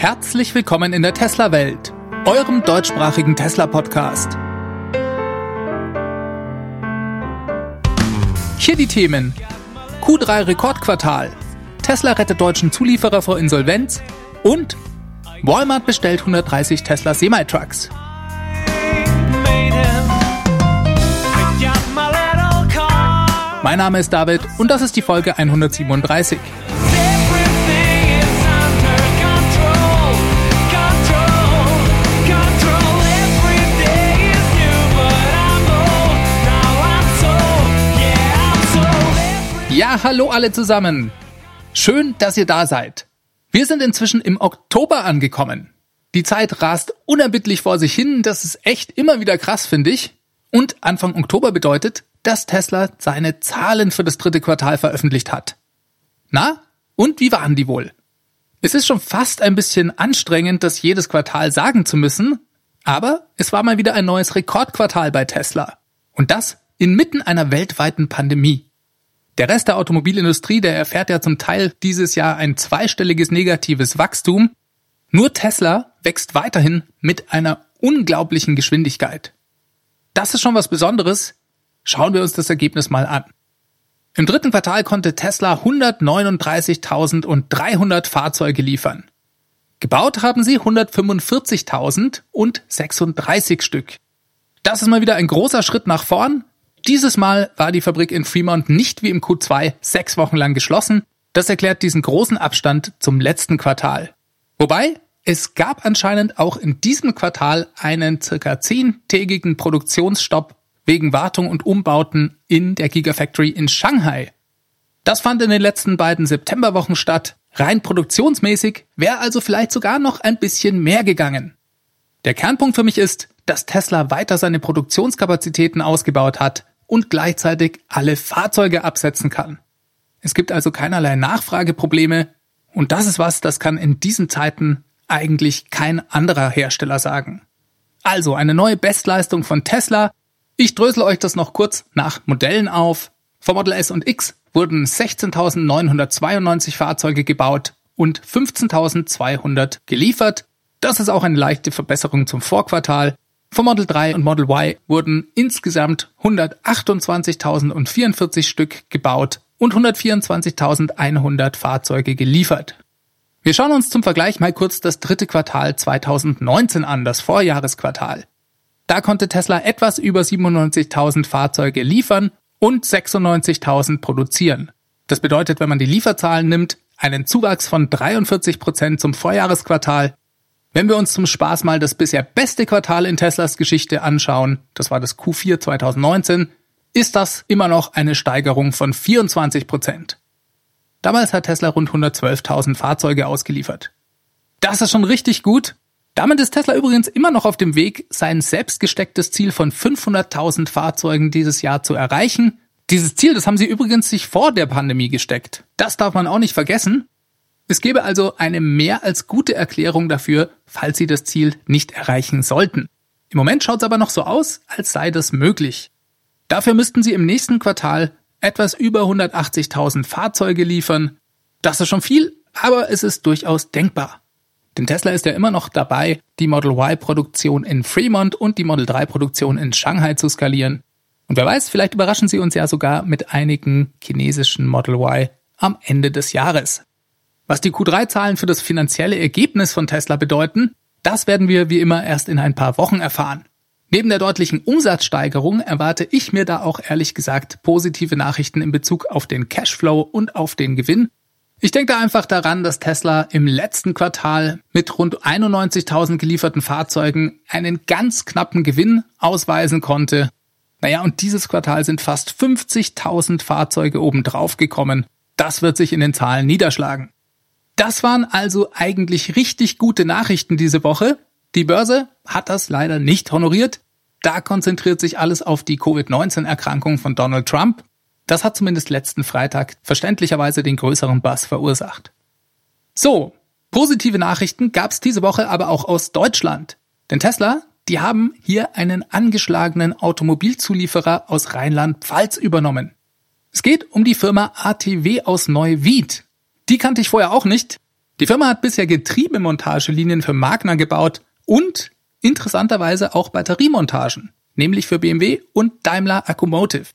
Herzlich willkommen in der Tesla-Welt, eurem deutschsprachigen Tesla-Podcast. Hier die Themen. Q3 Rekordquartal. Tesla rettet deutschen Zulieferer vor Insolvenz und Walmart bestellt 130 Tesla Semi-Trucks. Mein Name ist David und das ist die Folge 137. Ja, hallo alle zusammen. Schön, dass ihr da seid. Wir sind inzwischen im Oktober angekommen. Die Zeit rast unerbittlich vor sich hin, das ist echt immer wieder krass, finde ich. Und Anfang Oktober bedeutet, dass Tesla seine Zahlen für das dritte Quartal veröffentlicht hat. Na, und wie waren die wohl? Es ist schon fast ein bisschen anstrengend, das jedes Quartal sagen zu müssen, aber es war mal wieder ein neues Rekordquartal bei Tesla. Und das inmitten einer weltweiten Pandemie. Der Rest der Automobilindustrie, der erfährt ja zum Teil dieses Jahr ein zweistelliges negatives Wachstum. Nur Tesla wächst weiterhin mit einer unglaublichen Geschwindigkeit. Das ist schon was Besonderes. Schauen wir uns das Ergebnis mal an. Im dritten Quartal konnte Tesla 139.300 Fahrzeuge liefern. Gebaut haben sie 145.000 und 36 Stück. Das ist mal wieder ein großer Schritt nach vorn, dieses Mal war die Fabrik in Fremont nicht wie im Q2 sechs Wochen lang geschlossen. Das erklärt diesen großen Abstand zum letzten Quartal. Wobei, es gab anscheinend auch in diesem Quartal einen circa zehntägigen Produktionsstopp wegen Wartung und Umbauten in der Gigafactory in Shanghai. Das fand in den letzten beiden Septemberwochen statt. Rein produktionsmäßig wäre also vielleicht sogar noch ein bisschen mehr gegangen. Der Kernpunkt für mich ist, dass Tesla weiter seine Produktionskapazitäten ausgebaut hat und gleichzeitig alle Fahrzeuge absetzen kann. Es gibt also keinerlei Nachfrageprobleme und das ist was, das kann in diesen Zeiten eigentlich kein anderer Hersteller sagen. Also eine neue Bestleistung von Tesla. Ich drösel euch das noch kurz nach Modellen auf. Vom Model S und X wurden 16.992 Fahrzeuge gebaut und 15.200 geliefert. Das ist auch eine leichte Verbesserung zum Vorquartal. Vom Model 3 und Model Y wurden insgesamt 128.044 Stück gebaut und 124.100 Fahrzeuge geliefert. Wir schauen uns zum Vergleich mal kurz das dritte Quartal 2019 an, das Vorjahresquartal. Da konnte Tesla etwas über 97.000 Fahrzeuge liefern und 96.000 produzieren. Das bedeutet, wenn man die Lieferzahlen nimmt, einen Zuwachs von 43 Prozent zum Vorjahresquartal wenn wir uns zum Spaß mal das bisher beste Quartal in Teslas Geschichte anschauen, das war das Q4 2019, ist das immer noch eine Steigerung von 24 Prozent. Damals hat Tesla rund 112.000 Fahrzeuge ausgeliefert. Das ist schon richtig gut. Damit ist Tesla übrigens immer noch auf dem Weg, sein selbst gestecktes Ziel von 500.000 Fahrzeugen dieses Jahr zu erreichen. Dieses Ziel, das haben sie übrigens sich vor der Pandemie gesteckt. Das darf man auch nicht vergessen. Es gäbe also eine mehr als gute Erklärung dafür, falls Sie das Ziel nicht erreichen sollten. Im Moment schaut es aber noch so aus, als sei das möglich. Dafür müssten Sie im nächsten Quartal etwas über 180.000 Fahrzeuge liefern. Das ist schon viel, aber es ist durchaus denkbar. Denn Tesla ist ja immer noch dabei, die Model Y-Produktion in Fremont und die Model 3-Produktion in Shanghai zu skalieren. Und wer weiß, vielleicht überraschen sie uns ja sogar mit einigen chinesischen Model Y am Ende des Jahres. Was die Q3-Zahlen für das finanzielle Ergebnis von Tesla bedeuten, das werden wir wie immer erst in ein paar Wochen erfahren. Neben der deutlichen Umsatzsteigerung erwarte ich mir da auch ehrlich gesagt positive Nachrichten in Bezug auf den Cashflow und auf den Gewinn. Ich denke da einfach daran, dass Tesla im letzten Quartal mit rund 91.000 gelieferten Fahrzeugen einen ganz knappen Gewinn ausweisen konnte. Naja, und dieses Quartal sind fast 50.000 Fahrzeuge obendrauf gekommen. Das wird sich in den Zahlen niederschlagen. Das waren also eigentlich richtig gute Nachrichten diese Woche. Die Börse hat das leider nicht honoriert. Da konzentriert sich alles auf die Covid-19-Erkrankung von Donald Trump. Das hat zumindest letzten Freitag verständlicherweise den größeren Bass verursacht. So, positive Nachrichten gab es diese Woche aber auch aus Deutschland. Denn Tesla, die haben hier einen angeschlagenen Automobilzulieferer aus Rheinland-Pfalz übernommen. Es geht um die Firma ATW aus Neuwied. Die kannte ich vorher auch nicht. Die Firma hat bisher Getriebemontagelinien für Magna gebaut und interessanterweise auch Batteriemontagen, nämlich für BMW und Daimler Accumotive.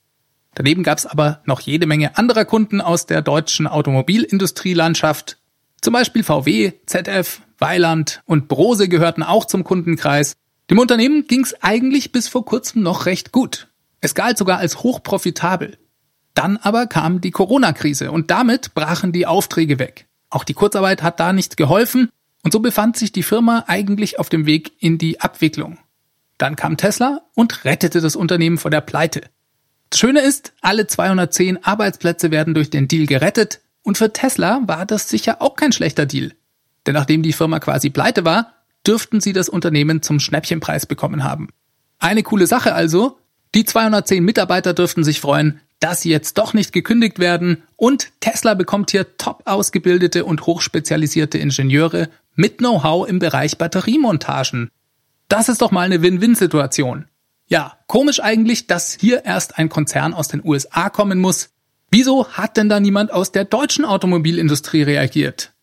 Daneben gab es aber noch jede Menge anderer Kunden aus der deutschen Automobilindustrielandschaft. Zum Beispiel VW, ZF, Weiland und Brose gehörten auch zum Kundenkreis. Dem Unternehmen ging es eigentlich bis vor kurzem noch recht gut. Es galt sogar als hochprofitabel. Dann aber kam die Corona-Krise und damit brachen die Aufträge weg. Auch die Kurzarbeit hat da nicht geholfen und so befand sich die Firma eigentlich auf dem Weg in die Abwicklung. Dann kam Tesla und rettete das Unternehmen vor der Pleite. Das Schöne ist, alle 210 Arbeitsplätze werden durch den Deal gerettet und für Tesla war das sicher auch kein schlechter Deal. Denn nachdem die Firma quasi pleite war, dürften sie das Unternehmen zum Schnäppchenpreis bekommen haben. Eine coole Sache also, die 210 Mitarbeiter dürften sich freuen, dass sie jetzt doch nicht gekündigt werden und Tesla bekommt hier top ausgebildete und hochspezialisierte Ingenieure mit Know-how im Bereich Batteriemontagen. Das ist doch mal eine Win-Win-Situation. Ja, komisch eigentlich, dass hier erst ein Konzern aus den USA kommen muss. Wieso hat denn da niemand aus der deutschen Automobilindustrie reagiert?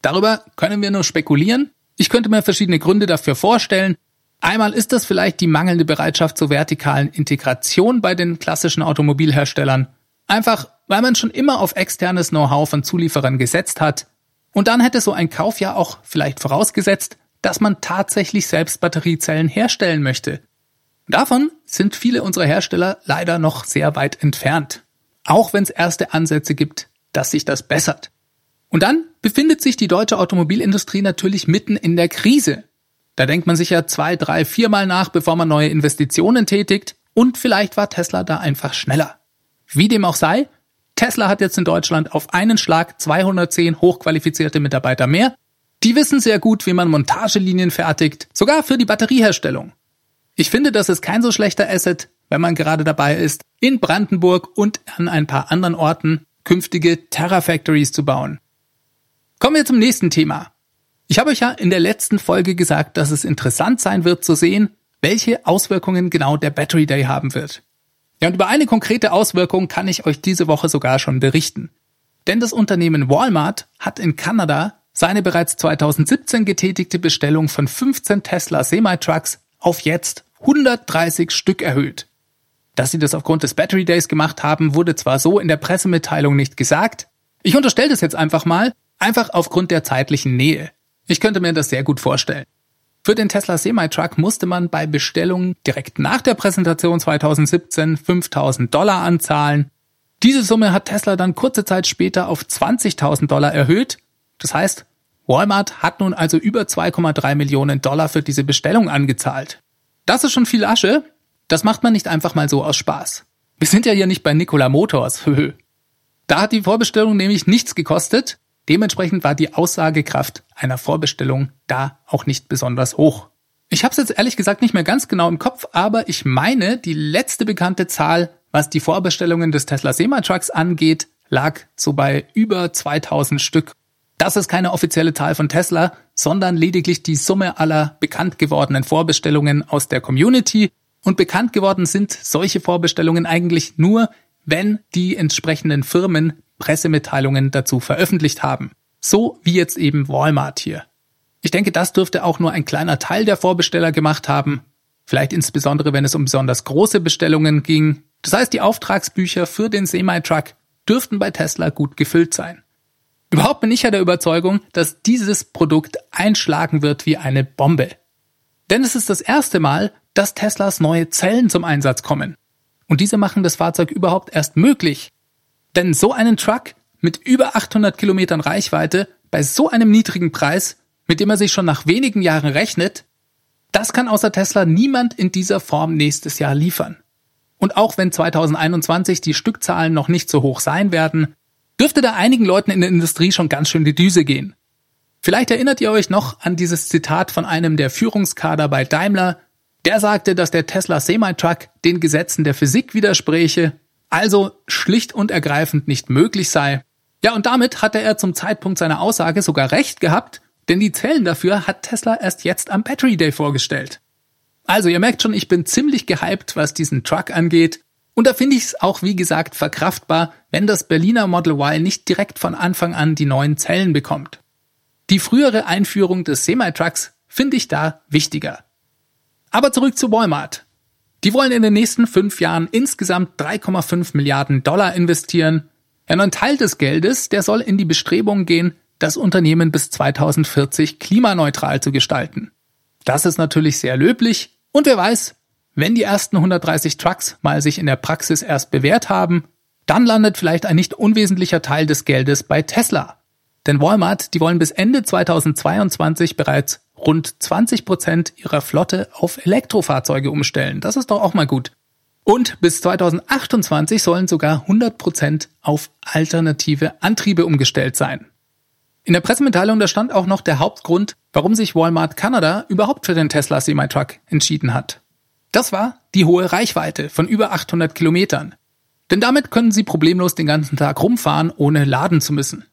Darüber können wir nur spekulieren. Ich könnte mir verschiedene Gründe dafür vorstellen, Einmal ist das vielleicht die mangelnde Bereitschaft zur vertikalen Integration bei den klassischen Automobilherstellern. Einfach, weil man schon immer auf externes Know-how von Zulieferern gesetzt hat. Und dann hätte so ein Kauf ja auch vielleicht vorausgesetzt, dass man tatsächlich selbst Batteriezellen herstellen möchte. Davon sind viele unserer Hersteller leider noch sehr weit entfernt. Auch wenn es erste Ansätze gibt, dass sich das bessert. Und dann befindet sich die deutsche Automobilindustrie natürlich mitten in der Krise. Da denkt man sich ja zwei, drei, viermal nach, bevor man neue Investitionen tätigt. Und vielleicht war Tesla da einfach schneller. Wie dem auch sei, Tesla hat jetzt in Deutschland auf einen Schlag 210 hochqualifizierte Mitarbeiter mehr. Die wissen sehr gut, wie man Montagelinien fertigt, sogar für die Batterieherstellung. Ich finde, das ist kein so schlechter Asset, wenn man gerade dabei ist, in Brandenburg und an ein paar anderen Orten künftige Terra-Factories zu bauen. Kommen wir zum nächsten Thema. Ich habe euch ja in der letzten Folge gesagt, dass es interessant sein wird zu sehen, welche Auswirkungen genau der Battery Day haben wird. Ja, und über eine konkrete Auswirkung kann ich euch diese Woche sogar schon berichten. Denn das Unternehmen Walmart hat in Kanada seine bereits 2017 getätigte Bestellung von 15 Tesla Semi-Trucks auf jetzt 130 Stück erhöht. Dass sie das aufgrund des Battery Days gemacht haben, wurde zwar so in der Pressemitteilung nicht gesagt. Ich unterstelle das jetzt einfach mal, einfach aufgrund der zeitlichen Nähe. Ich könnte mir das sehr gut vorstellen. Für den Tesla Semi-Truck musste man bei Bestellungen direkt nach der Präsentation 2017 5000 Dollar anzahlen. Diese Summe hat Tesla dann kurze Zeit später auf 20.000 Dollar erhöht. Das heißt, Walmart hat nun also über 2,3 Millionen Dollar für diese Bestellung angezahlt. Das ist schon viel Asche. Das macht man nicht einfach mal so aus Spaß. Wir sind ja hier nicht bei Nikola Motors. da hat die Vorbestellung nämlich nichts gekostet Dementsprechend war die Aussagekraft einer Vorbestellung da auch nicht besonders hoch. Ich habe es jetzt ehrlich gesagt nicht mehr ganz genau im Kopf, aber ich meine, die letzte bekannte Zahl, was die Vorbestellungen des Tesla Semi-Trucks angeht, lag so bei über 2000 Stück. Das ist keine offizielle Zahl von Tesla, sondern lediglich die Summe aller bekannt gewordenen Vorbestellungen aus der Community. Und bekannt geworden sind solche Vorbestellungen eigentlich nur, wenn die entsprechenden Firmen Pressemitteilungen dazu veröffentlicht haben. So wie jetzt eben Walmart hier. Ich denke, das dürfte auch nur ein kleiner Teil der Vorbesteller gemacht haben. Vielleicht insbesondere, wenn es um besonders große Bestellungen ging. Das heißt, die Auftragsbücher für den Semi-Truck dürften bei Tesla gut gefüllt sein. Überhaupt bin ich ja der Überzeugung, dass dieses Produkt einschlagen wird wie eine Bombe. Denn es ist das erste Mal, dass Teslas neue Zellen zum Einsatz kommen. Und diese machen das Fahrzeug überhaupt erst möglich. Denn so einen Truck mit über 800 Kilometern Reichweite bei so einem niedrigen Preis, mit dem er sich schon nach wenigen Jahren rechnet, das kann außer Tesla niemand in dieser Form nächstes Jahr liefern. Und auch wenn 2021 die Stückzahlen noch nicht so hoch sein werden, dürfte da einigen Leuten in der Industrie schon ganz schön die Düse gehen. Vielleicht erinnert ihr euch noch an dieses Zitat von einem der Führungskader bei Daimler, der sagte, dass der Tesla Semi-Truck den Gesetzen der Physik widerspräche also schlicht und ergreifend nicht möglich sei. Ja, und damit hatte er zum Zeitpunkt seiner Aussage sogar recht gehabt, denn die Zellen dafür hat Tesla erst jetzt am Battery Day vorgestellt. Also ihr merkt schon, ich bin ziemlich gehypt, was diesen Truck angeht. Und da finde ich es auch, wie gesagt, verkraftbar, wenn das Berliner Model Y nicht direkt von Anfang an die neuen Zellen bekommt. Die frühere Einführung des Semi-Trucks finde ich da wichtiger. Aber zurück zu Walmart. Die wollen in den nächsten fünf Jahren insgesamt 3,5 Milliarden Dollar investieren. Ein Teil des Geldes, der soll in die Bestrebungen gehen, das Unternehmen bis 2040 klimaneutral zu gestalten. Das ist natürlich sehr löblich und wer weiß, wenn die ersten 130 Trucks mal sich in der Praxis erst bewährt haben, dann landet vielleicht ein nicht unwesentlicher Teil des Geldes bei Tesla. Denn Walmart, die wollen bis Ende 2022 bereits rund 20 Prozent ihrer Flotte auf Elektrofahrzeuge umstellen. Das ist doch auch mal gut. Und bis 2028 sollen sogar 100 Prozent auf alternative Antriebe umgestellt sein. In der Pressemitteilung da stand auch noch der Hauptgrund, warum sich Walmart Canada überhaupt für den Tesla Semi-Truck entschieden hat. Das war die hohe Reichweite von über 800 Kilometern. Denn damit können sie problemlos den ganzen Tag rumfahren, ohne laden zu müssen.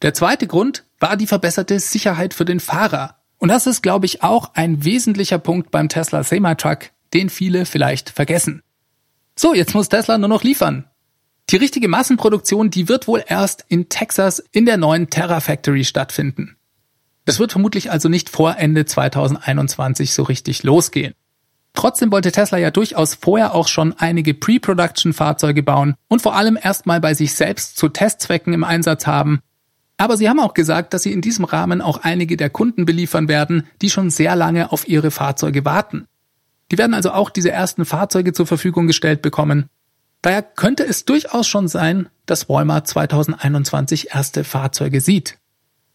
Der zweite Grund war die verbesserte Sicherheit für den Fahrer. Und das ist, glaube ich, auch ein wesentlicher Punkt beim Tesla Semi-Truck, den viele vielleicht vergessen. So, jetzt muss Tesla nur noch liefern. Die richtige Massenproduktion, die wird wohl erst in Texas in der neuen Terra Factory stattfinden. Es wird vermutlich also nicht vor Ende 2021 so richtig losgehen. Trotzdem wollte Tesla ja durchaus vorher auch schon einige Pre-Production-Fahrzeuge bauen und vor allem erstmal bei sich selbst zu Testzwecken im Einsatz haben, aber sie haben auch gesagt, dass sie in diesem Rahmen auch einige der Kunden beliefern werden, die schon sehr lange auf ihre Fahrzeuge warten. Die werden also auch diese ersten Fahrzeuge zur Verfügung gestellt bekommen. Daher könnte es durchaus schon sein, dass Walmart 2021 erste Fahrzeuge sieht.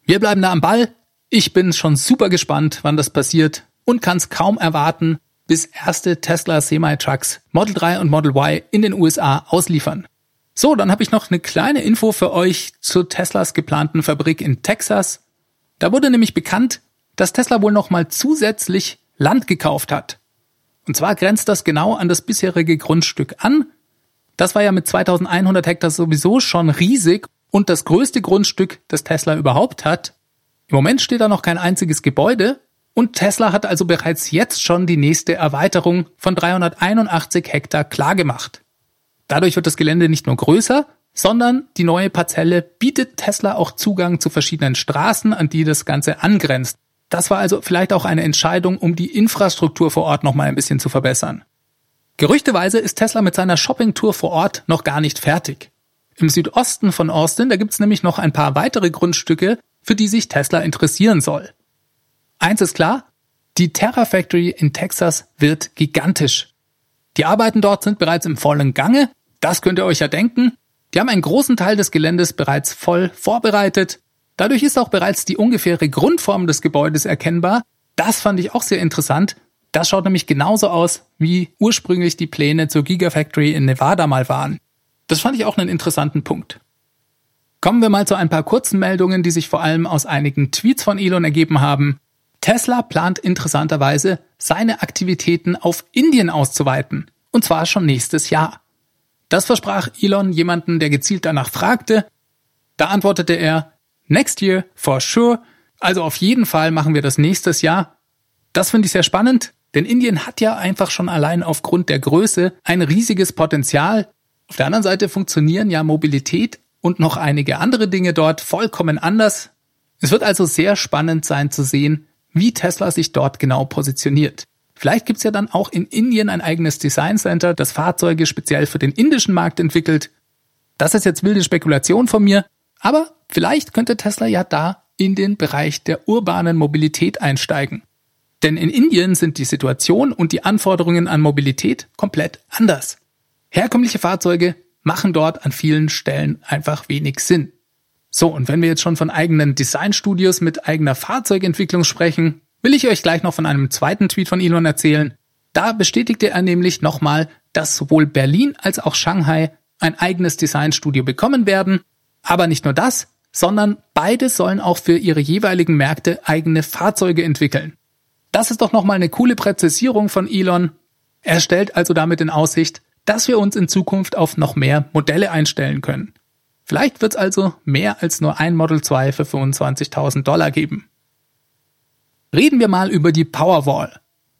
Wir bleiben da am Ball. Ich bin schon super gespannt, wann das passiert und kann es kaum erwarten, bis erste Tesla Semi-Trucks Model 3 und Model Y in den USA ausliefern. So, dann habe ich noch eine kleine Info für euch zu Teslas geplanten Fabrik in Texas. Da wurde nämlich bekannt, dass Tesla wohl nochmal zusätzlich Land gekauft hat. Und zwar grenzt das genau an das bisherige Grundstück an. Das war ja mit 2100 Hektar sowieso schon riesig und das größte Grundstück, das Tesla überhaupt hat. Im Moment steht da noch kein einziges Gebäude und Tesla hat also bereits jetzt schon die nächste Erweiterung von 381 Hektar klargemacht. Dadurch wird das Gelände nicht nur größer, sondern die neue Parzelle bietet Tesla auch Zugang zu verschiedenen Straßen, an die das Ganze angrenzt. Das war also vielleicht auch eine Entscheidung, um die Infrastruktur vor Ort noch mal ein bisschen zu verbessern. Gerüchteweise ist Tesla mit seiner Shoppingtour vor Ort noch gar nicht fertig. Im Südosten von Austin, da gibt's nämlich noch ein paar weitere Grundstücke, für die sich Tesla interessieren soll. Eins ist klar, die Terra Factory in Texas wird gigantisch. Die Arbeiten dort sind bereits im vollen Gange das könnt ihr euch ja denken. Die haben einen großen Teil des Geländes bereits voll vorbereitet. Dadurch ist auch bereits die ungefähre Grundform des Gebäudes erkennbar. Das fand ich auch sehr interessant. Das schaut nämlich genauso aus, wie ursprünglich die Pläne zur Gigafactory in Nevada mal waren. Das fand ich auch einen interessanten Punkt. Kommen wir mal zu ein paar kurzen Meldungen, die sich vor allem aus einigen Tweets von Elon ergeben haben. Tesla plant interessanterweise, seine Aktivitäten auf Indien auszuweiten. Und zwar schon nächstes Jahr. Das versprach Elon jemanden, der gezielt danach fragte. Da antwortete er, Next year, for sure. Also auf jeden Fall machen wir das nächstes Jahr. Das finde ich sehr spannend, denn Indien hat ja einfach schon allein aufgrund der Größe ein riesiges Potenzial. Auf der anderen Seite funktionieren ja Mobilität und noch einige andere Dinge dort vollkommen anders. Es wird also sehr spannend sein zu sehen, wie Tesla sich dort genau positioniert. Vielleicht gibt's ja dann auch in Indien ein eigenes Design Center, das Fahrzeuge speziell für den indischen Markt entwickelt. Das ist jetzt wilde Spekulation von mir, aber vielleicht könnte Tesla ja da in den Bereich der urbanen Mobilität einsteigen. Denn in Indien sind die Situation und die Anforderungen an Mobilität komplett anders. Herkömmliche Fahrzeuge machen dort an vielen Stellen einfach wenig Sinn. So, und wenn wir jetzt schon von eigenen Designstudios mit eigener Fahrzeugentwicklung sprechen, will ich euch gleich noch von einem zweiten Tweet von Elon erzählen. Da bestätigte er nämlich nochmal, dass sowohl Berlin als auch Shanghai ein eigenes Designstudio bekommen werden. Aber nicht nur das, sondern beide sollen auch für ihre jeweiligen Märkte eigene Fahrzeuge entwickeln. Das ist doch nochmal eine coole Präzisierung von Elon. Er stellt also damit in Aussicht, dass wir uns in Zukunft auf noch mehr Modelle einstellen können. Vielleicht wird es also mehr als nur ein Model 2 für 25.000 Dollar geben. Reden wir mal über die Powerwall.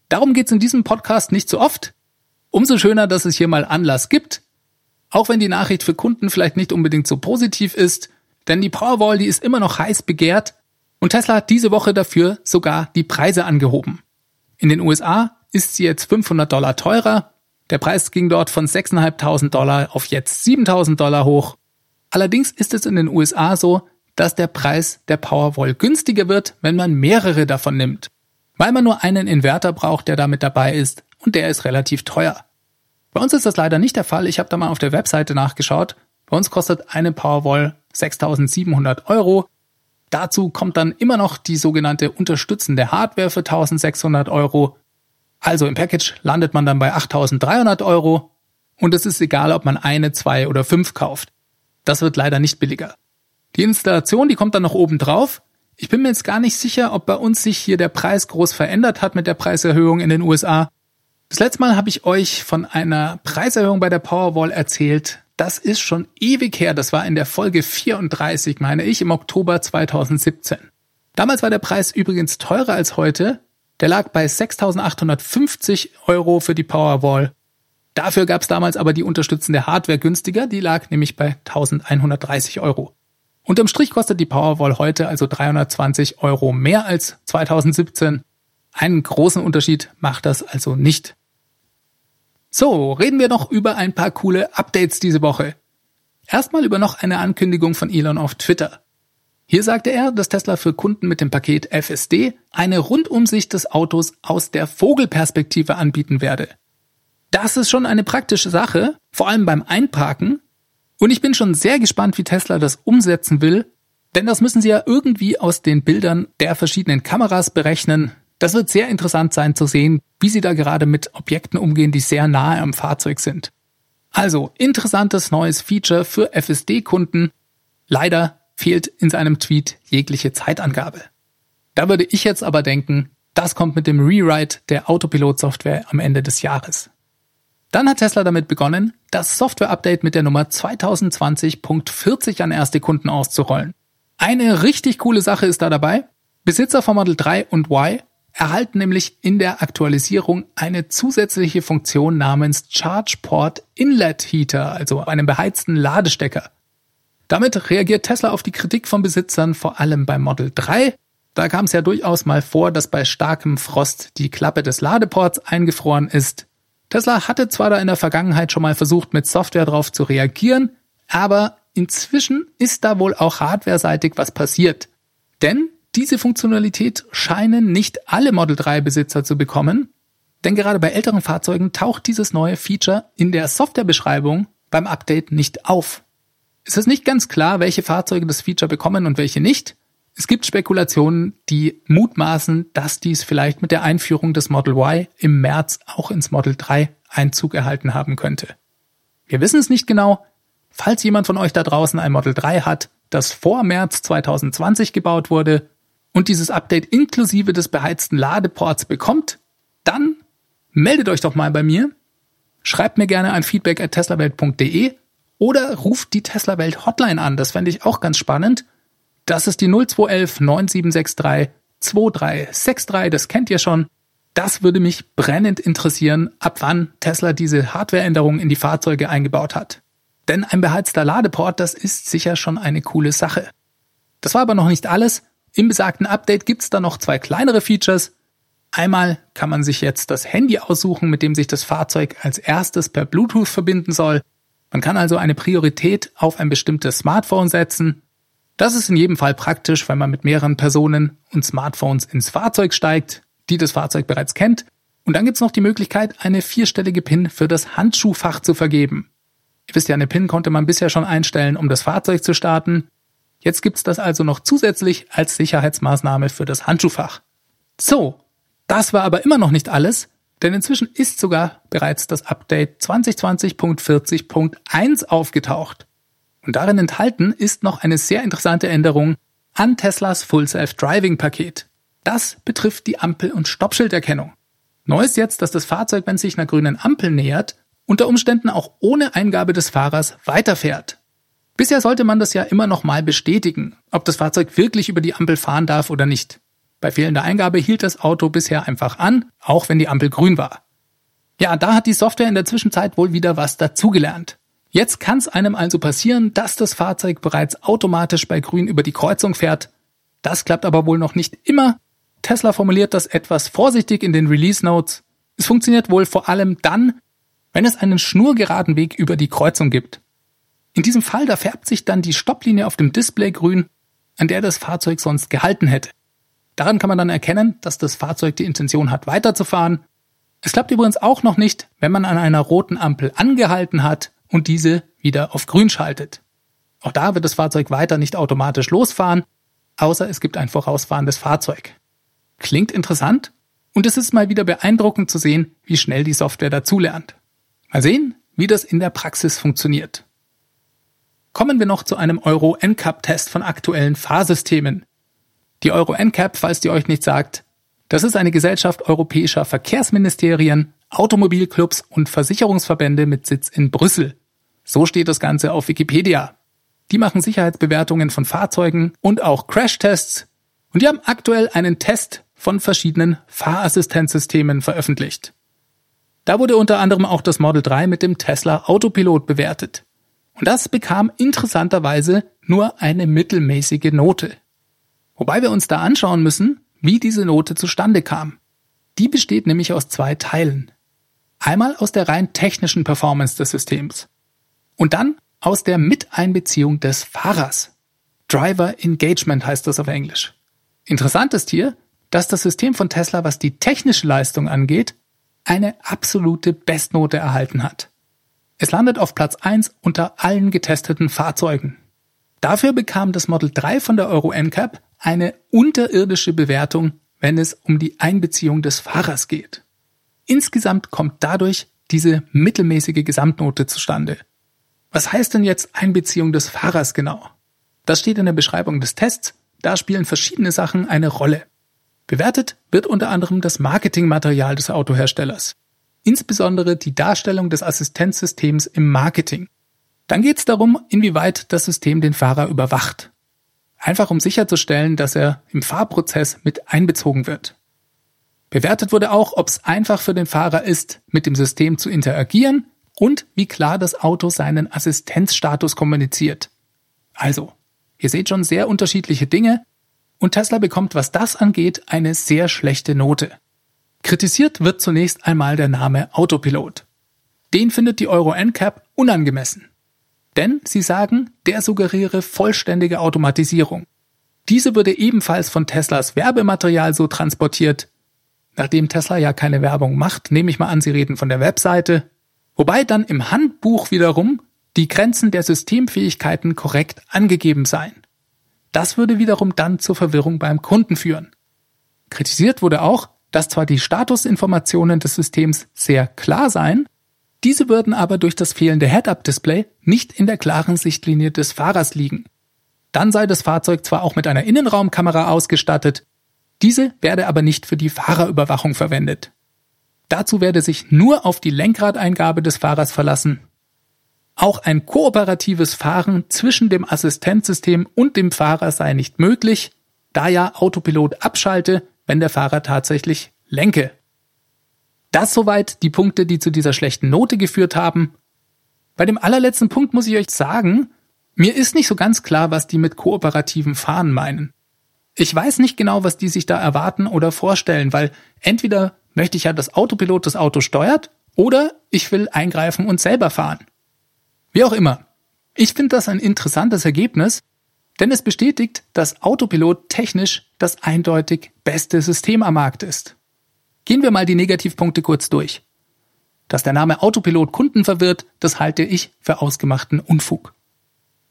Darum geht's in diesem Podcast nicht so oft. Umso schöner, dass es hier mal Anlass gibt. Auch wenn die Nachricht für Kunden vielleicht nicht unbedingt so positiv ist, denn die Powerwall, die ist immer noch heiß begehrt Und Tesla hat diese Woche dafür sogar die Preise angehoben. In den USA ist sie jetzt 500 Dollar teurer. Der Preis ging dort von 6.500 Dollar auf jetzt 7.000 Dollar hoch. Allerdings ist es in den USA so, dass der Preis der Powerwall günstiger wird, wenn man mehrere davon nimmt. Weil man nur einen Inverter braucht, der damit dabei ist, und der ist relativ teuer. Bei uns ist das leider nicht der Fall. Ich habe da mal auf der Webseite nachgeschaut. Bei uns kostet eine Powerwall 6.700 Euro. Dazu kommt dann immer noch die sogenannte unterstützende Hardware für 1.600 Euro. Also im Package landet man dann bei 8.300 Euro. Und es ist egal, ob man eine, zwei oder fünf kauft. Das wird leider nicht billiger. Die Installation, die kommt dann noch oben drauf. Ich bin mir jetzt gar nicht sicher, ob bei uns sich hier der Preis groß verändert hat mit der Preiserhöhung in den USA. Das letzte Mal habe ich euch von einer Preiserhöhung bei der Powerwall erzählt. Das ist schon ewig her. Das war in der Folge 34, meine ich, im Oktober 2017. Damals war der Preis übrigens teurer als heute. Der lag bei 6.850 Euro für die Powerwall. Dafür gab es damals aber die unterstützende Hardware günstiger. Die lag nämlich bei 1.130 Euro. Unterm Strich kostet die Powerwall heute also 320 Euro mehr als 2017. Einen großen Unterschied macht das also nicht. So, reden wir noch über ein paar coole Updates diese Woche. Erstmal über noch eine Ankündigung von Elon auf Twitter. Hier sagte er, dass Tesla für Kunden mit dem Paket FSD eine Rundumsicht des Autos aus der Vogelperspektive anbieten werde. Das ist schon eine praktische Sache, vor allem beim Einparken, und ich bin schon sehr gespannt, wie Tesla das umsetzen will, denn das müssen sie ja irgendwie aus den Bildern der verschiedenen Kameras berechnen. Das wird sehr interessant sein zu sehen, wie sie da gerade mit Objekten umgehen, die sehr nahe am Fahrzeug sind. Also, interessantes neues Feature für FSD-Kunden. Leider fehlt in seinem Tweet jegliche Zeitangabe. Da würde ich jetzt aber denken, das kommt mit dem Rewrite der Autopilot-Software am Ende des Jahres. Dann hat Tesla damit begonnen, das Software-Update mit der Nummer 2020.40 an erste Kunden auszurollen. Eine richtig coole Sache ist da dabei. Besitzer von Model 3 und Y erhalten nämlich in der Aktualisierung eine zusätzliche Funktion namens ChargePort Inlet Heater, also einen beheizten Ladestecker. Damit reagiert Tesla auf die Kritik von Besitzern, vor allem beim Model 3. Da kam es ja durchaus mal vor, dass bei starkem Frost die Klappe des Ladeports eingefroren ist. Tesla hatte zwar da in der Vergangenheit schon mal versucht, mit Software drauf zu reagieren, aber inzwischen ist da wohl auch hardwareseitig was passiert. Denn diese Funktionalität scheinen nicht alle Model 3 Besitzer zu bekommen, denn gerade bei älteren Fahrzeugen taucht dieses neue Feature in der Softwarebeschreibung beim Update nicht auf. Es ist nicht ganz klar, welche Fahrzeuge das Feature bekommen und welche nicht. Es gibt Spekulationen, die mutmaßen, dass dies vielleicht mit der Einführung des Model Y im März auch ins Model 3 Einzug erhalten haben könnte. Wir wissen es nicht genau. Falls jemand von euch da draußen ein Model 3 hat, das vor März 2020 gebaut wurde und dieses Update inklusive des beheizten Ladeports bekommt, dann meldet euch doch mal bei mir, schreibt mir gerne ein Feedback at teslawelt.de oder ruft die Tesla Welt Hotline an, das fände ich auch ganz spannend das ist die 0211 9763 2363, das kennt ihr schon. Das würde mich brennend interessieren, ab wann Tesla diese Hardwareänderungen in die Fahrzeuge eingebaut hat. Denn ein beheizter Ladeport, das ist sicher schon eine coole Sache. Das war aber noch nicht alles. Im besagten Update gibt's da noch zwei kleinere Features. Einmal kann man sich jetzt das Handy aussuchen, mit dem sich das Fahrzeug als erstes per Bluetooth verbinden soll. Man kann also eine Priorität auf ein bestimmtes Smartphone setzen das ist in jedem Fall praktisch, wenn man mit mehreren Personen und Smartphones ins Fahrzeug steigt, die das Fahrzeug bereits kennt. Und dann gibt's noch die Möglichkeit, eine vierstellige PIN für das Handschuhfach zu vergeben. Ihr wisst ja, eine PIN konnte man bisher schon einstellen, um das Fahrzeug zu starten. Jetzt gibt's das also noch zusätzlich als Sicherheitsmaßnahme für das Handschuhfach. So, das war aber immer noch nicht alles, denn inzwischen ist sogar bereits das Update 2020.40.1 aufgetaucht. Und darin enthalten ist noch eine sehr interessante Änderung an Teslas Full Self Driving Paket. Das betrifft die Ampel- und Stoppschilderkennung. Neu ist jetzt, dass das Fahrzeug, wenn es sich einer grünen Ampel nähert, unter Umständen auch ohne Eingabe des Fahrers weiterfährt. Bisher sollte man das ja immer noch mal bestätigen, ob das Fahrzeug wirklich über die Ampel fahren darf oder nicht. Bei fehlender Eingabe hielt das Auto bisher einfach an, auch wenn die Ampel grün war. Ja, da hat die Software in der Zwischenzeit wohl wieder was dazugelernt. Jetzt kann es einem also passieren, dass das Fahrzeug bereits automatisch bei Grün über die Kreuzung fährt. Das klappt aber wohl noch nicht immer. Tesla formuliert das etwas vorsichtig in den Release Notes. Es funktioniert wohl vor allem dann, wenn es einen schnurgeraden Weg über die Kreuzung gibt. In diesem Fall, da färbt sich dann die Stopplinie auf dem Display grün, an der das Fahrzeug sonst gehalten hätte. Daran kann man dann erkennen, dass das Fahrzeug die Intention hat, weiterzufahren. Es klappt übrigens auch noch nicht, wenn man an einer roten Ampel angehalten hat und diese wieder auf grün schaltet. Auch da wird das Fahrzeug weiter nicht automatisch losfahren, außer es gibt ein vorausfahrendes Fahrzeug. Klingt interessant und es ist mal wieder beeindruckend zu sehen, wie schnell die Software dazulernt. Mal sehen, wie das in der Praxis funktioniert. Kommen wir noch zu einem Euro NCAP-Test von aktuellen Fahrsystemen. Die Euro NCAP, falls die euch nicht sagt, das ist eine Gesellschaft europäischer Verkehrsministerien, Automobilclubs und Versicherungsverbände mit Sitz in Brüssel. So steht das Ganze auf Wikipedia. Die machen Sicherheitsbewertungen von Fahrzeugen und auch Crashtests. Und die haben aktuell einen Test von verschiedenen Fahrassistenzsystemen veröffentlicht. Da wurde unter anderem auch das Model 3 mit dem Tesla Autopilot bewertet. Und das bekam interessanterweise nur eine mittelmäßige Note. Wobei wir uns da anschauen müssen, wie diese Note zustande kam. Die besteht nämlich aus zwei Teilen. Einmal aus der rein technischen Performance des Systems und dann aus der Miteinbeziehung des Fahrers. Driver Engagement heißt das auf Englisch. Interessant ist hier, dass das System von Tesla, was die technische Leistung angeht, eine absolute Bestnote erhalten hat. Es landet auf Platz 1 unter allen getesteten Fahrzeugen. Dafür bekam das Model 3 von der Euro NCAP eine unterirdische Bewertung, wenn es um die Einbeziehung des Fahrers geht. Insgesamt kommt dadurch diese mittelmäßige Gesamtnote zustande. Was heißt denn jetzt Einbeziehung des Fahrers genau? Das steht in der Beschreibung des Tests, da spielen verschiedene Sachen eine Rolle. Bewertet wird unter anderem das Marketingmaterial des Autoherstellers, insbesondere die Darstellung des Assistenzsystems im Marketing. Dann geht es darum, inwieweit das System den Fahrer überwacht. Einfach um sicherzustellen, dass er im Fahrprozess mit einbezogen wird. Bewertet wurde auch, ob es einfach für den Fahrer ist, mit dem System zu interagieren und wie klar das Auto seinen Assistenzstatus kommuniziert. Also, ihr seht schon sehr unterschiedliche Dinge und Tesla bekommt, was das angeht, eine sehr schlechte Note. Kritisiert wird zunächst einmal der Name Autopilot. Den findet die Euro NCAP unangemessen. Denn sie sagen, der suggeriere vollständige Automatisierung. Diese würde ebenfalls von Teslas Werbematerial so transportiert. Nachdem Tesla ja keine Werbung macht, nehme ich mal an, sie reden von der Webseite, Wobei dann im Handbuch wiederum die Grenzen der Systemfähigkeiten korrekt angegeben seien. Das würde wiederum dann zur Verwirrung beim Kunden führen. Kritisiert wurde auch, dass zwar die Statusinformationen des Systems sehr klar seien, diese würden aber durch das fehlende Head-Up-Display nicht in der klaren Sichtlinie des Fahrers liegen. Dann sei das Fahrzeug zwar auch mit einer Innenraumkamera ausgestattet, diese werde aber nicht für die Fahrerüberwachung verwendet. Dazu werde sich nur auf die Lenkradeingabe des Fahrers verlassen. Auch ein kooperatives Fahren zwischen dem Assistenzsystem und dem Fahrer sei nicht möglich, da ja Autopilot abschalte, wenn der Fahrer tatsächlich lenke. Das soweit die Punkte, die zu dieser schlechten Note geführt haben. Bei dem allerletzten Punkt muss ich euch sagen, mir ist nicht so ganz klar, was die mit kooperativen Fahren meinen. Ich weiß nicht genau, was die sich da erwarten oder vorstellen, weil entweder möchte ich ja, dass Autopilot das Auto steuert oder ich will eingreifen und selber fahren. Wie auch immer. Ich finde das ein interessantes Ergebnis, denn es bestätigt, dass Autopilot technisch das eindeutig beste System am Markt ist. Gehen wir mal die Negativpunkte kurz durch. Dass der Name Autopilot Kunden verwirrt, das halte ich für ausgemachten Unfug.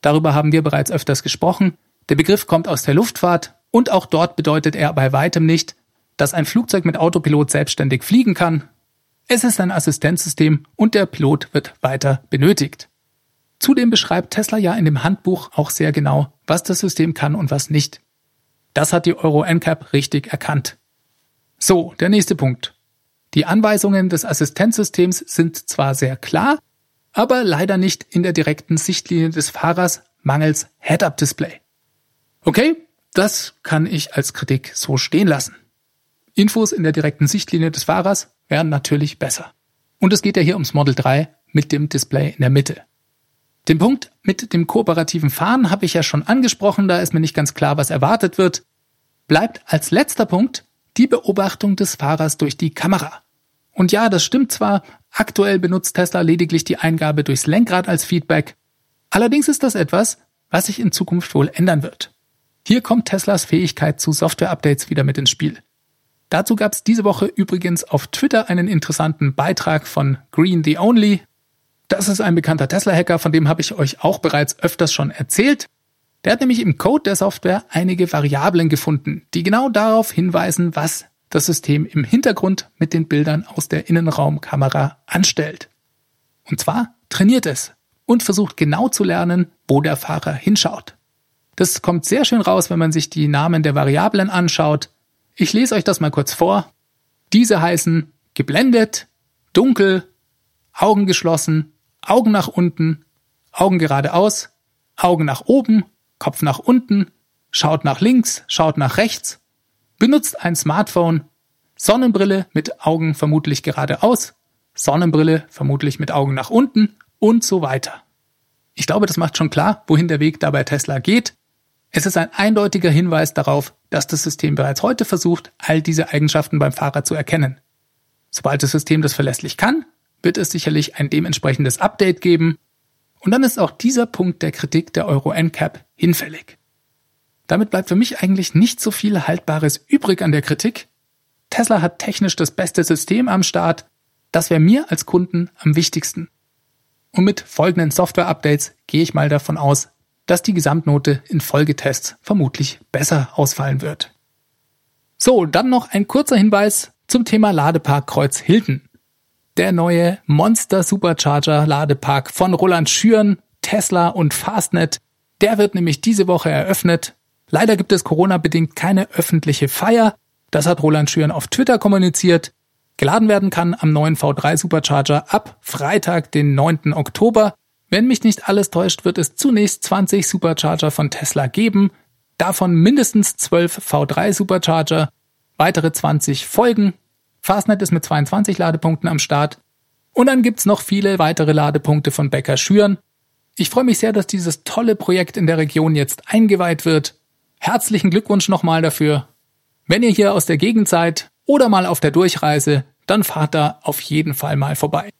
Darüber haben wir bereits öfters gesprochen. Der Begriff kommt aus der Luftfahrt und auch dort bedeutet er bei weitem nicht, dass ein Flugzeug mit Autopilot selbstständig fliegen kann. Es ist ein Assistenzsystem und der Pilot wird weiter benötigt. Zudem beschreibt Tesla ja in dem Handbuch auch sehr genau, was das System kann und was nicht. Das hat die Euro NCAP richtig erkannt. So, der nächste Punkt. Die Anweisungen des Assistenzsystems sind zwar sehr klar, aber leider nicht in der direkten Sichtlinie des Fahrers mangels Head-Up-Display. Okay, das kann ich als Kritik so stehen lassen. Infos in der direkten Sichtlinie des Fahrers wären natürlich besser. Und es geht ja hier ums Model 3 mit dem Display in der Mitte. Den Punkt mit dem kooperativen Fahren habe ich ja schon angesprochen, da ist mir nicht ganz klar, was erwartet wird. bleibt als letzter Punkt die Beobachtung des Fahrers durch die Kamera. Und ja, das stimmt zwar, aktuell benutzt Tesla lediglich die Eingabe durchs Lenkrad als Feedback, allerdings ist das etwas, was sich in Zukunft wohl ändern wird. Hier kommt Teslas Fähigkeit zu Software-Updates wieder mit ins Spiel. Dazu gab es diese Woche übrigens auf Twitter einen interessanten Beitrag von Green the Only. Das ist ein bekannter Tesla-Hacker, von dem habe ich euch auch bereits öfters schon erzählt. Der hat nämlich im Code der Software einige Variablen gefunden, die genau darauf hinweisen, was das System im Hintergrund mit den Bildern aus der Innenraumkamera anstellt. Und zwar trainiert es und versucht genau zu lernen, wo der Fahrer hinschaut. Das kommt sehr schön raus, wenn man sich die Namen der Variablen anschaut. Ich lese euch das mal kurz vor. Diese heißen geblendet, dunkel, Augen geschlossen, Augen nach unten, Augen geradeaus, Augen nach oben, Kopf nach unten, schaut nach links, schaut nach rechts, benutzt ein Smartphone, Sonnenbrille mit Augen vermutlich geradeaus, Sonnenbrille vermutlich mit Augen nach unten und so weiter. Ich glaube, das macht schon klar, wohin der Weg da bei Tesla geht. Es ist ein eindeutiger Hinweis darauf, dass das System bereits heute versucht, all diese Eigenschaften beim Fahrer zu erkennen. Sobald das System das verlässlich kann, wird es sicherlich ein dementsprechendes Update geben und dann ist auch dieser Punkt der Kritik der Euro NCAP hinfällig. Damit bleibt für mich eigentlich nicht so viel Haltbares übrig an der Kritik. Tesla hat technisch das beste System am Start. Das wäre mir als Kunden am wichtigsten. Und mit folgenden Software-Updates gehe ich mal davon aus, dass die Gesamtnote in Folgetests vermutlich besser ausfallen wird. So, dann noch ein kurzer Hinweis zum Thema Ladepark Kreuz Hilton der neue Monster Supercharger Ladepark von Roland Schüren, Tesla und Fastnet. Der wird nämlich diese Woche eröffnet. Leider gibt es Corona-bedingt keine öffentliche Feier. Das hat Roland Schüren auf Twitter kommuniziert. Geladen werden kann am neuen V3 Supercharger ab Freitag, den 9. Oktober. Wenn mich nicht alles täuscht, wird es zunächst 20 Supercharger von Tesla geben, davon mindestens 12 V3 Supercharger, weitere 20 folgen Fastnet ist mit 22 Ladepunkten am Start. Und dann gibt's noch viele weitere Ladepunkte von Becker Schüren. Ich freue mich sehr, dass dieses tolle Projekt in der Region jetzt eingeweiht wird. Herzlichen Glückwunsch nochmal dafür. Wenn ihr hier aus der Gegend seid oder mal auf der Durchreise, dann fahrt da auf jeden Fall mal vorbei.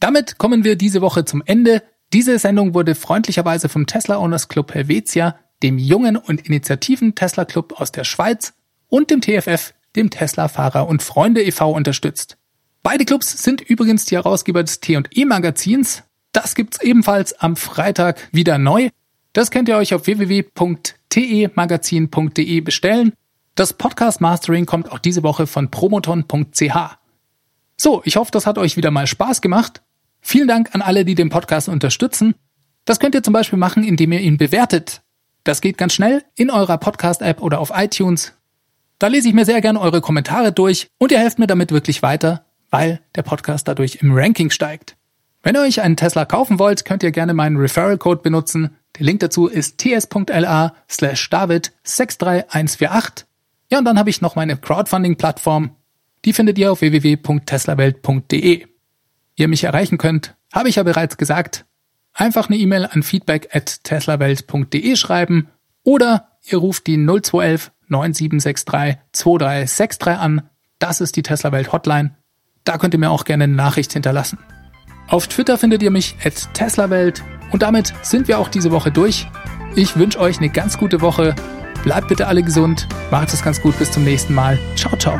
Damit kommen wir diese Woche zum Ende. Diese Sendung wurde freundlicherweise vom Tesla Owners Club Helvetia, dem jungen und initiativen Tesla Club aus der Schweiz und dem TFF dem Tesla-Fahrer und Freunde e.V. unterstützt. Beide Clubs sind übrigens die Herausgeber des T&E-Magazins. Das gibt's ebenfalls am Freitag wieder neu. Das könnt ihr euch auf www.temagazin.de bestellen. Das Podcast Mastering kommt auch diese Woche von promoton.ch. So, ich hoffe, das hat euch wieder mal Spaß gemacht. Vielen Dank an alle, die den Podcast unterstützen. Das könnt ihr zum Beispiel machen, indem ihr ihn bewertet. Das geht ganz schnell in eurer Podcast-App oder auf iTunes. Da lese ich mir sehr gerne eure Kommentare durch und ihr helft mir damit wirklich weiter, weil der Podcast dadurch im Ranking steigt. Wenn ihr euch einen Tesla kaufen wollt, könnt ihr gerne meinen Referral Code benutzen. Der Link dazu ist ts.la slash david 63148. Ja, und dann habe ich noch meine Crowdfunding-Plattform. Die findet ihr auf www.teslawelt.de. Ihr mich erreichen könnt, habe ich ja bereits gesagt. Einfach eine E-Mail an feedback at teslawelt.de schreiben oder ihr ruft die 0211 9763 2363 an. Das ist die Tesla Welt Hotline. Da könnt ihr mir auch gerne eine Nachricht hinterlassen. Auf Twitter findet ihr mich at TeslaWelt und damit sind wir auch diese Woche durch. Ich wünsche euch eine ganz gute Woche. Bleibt bitte alle gesund. Macht es ganz gut. Bis zum nächsten Mal. Ciao, ciao.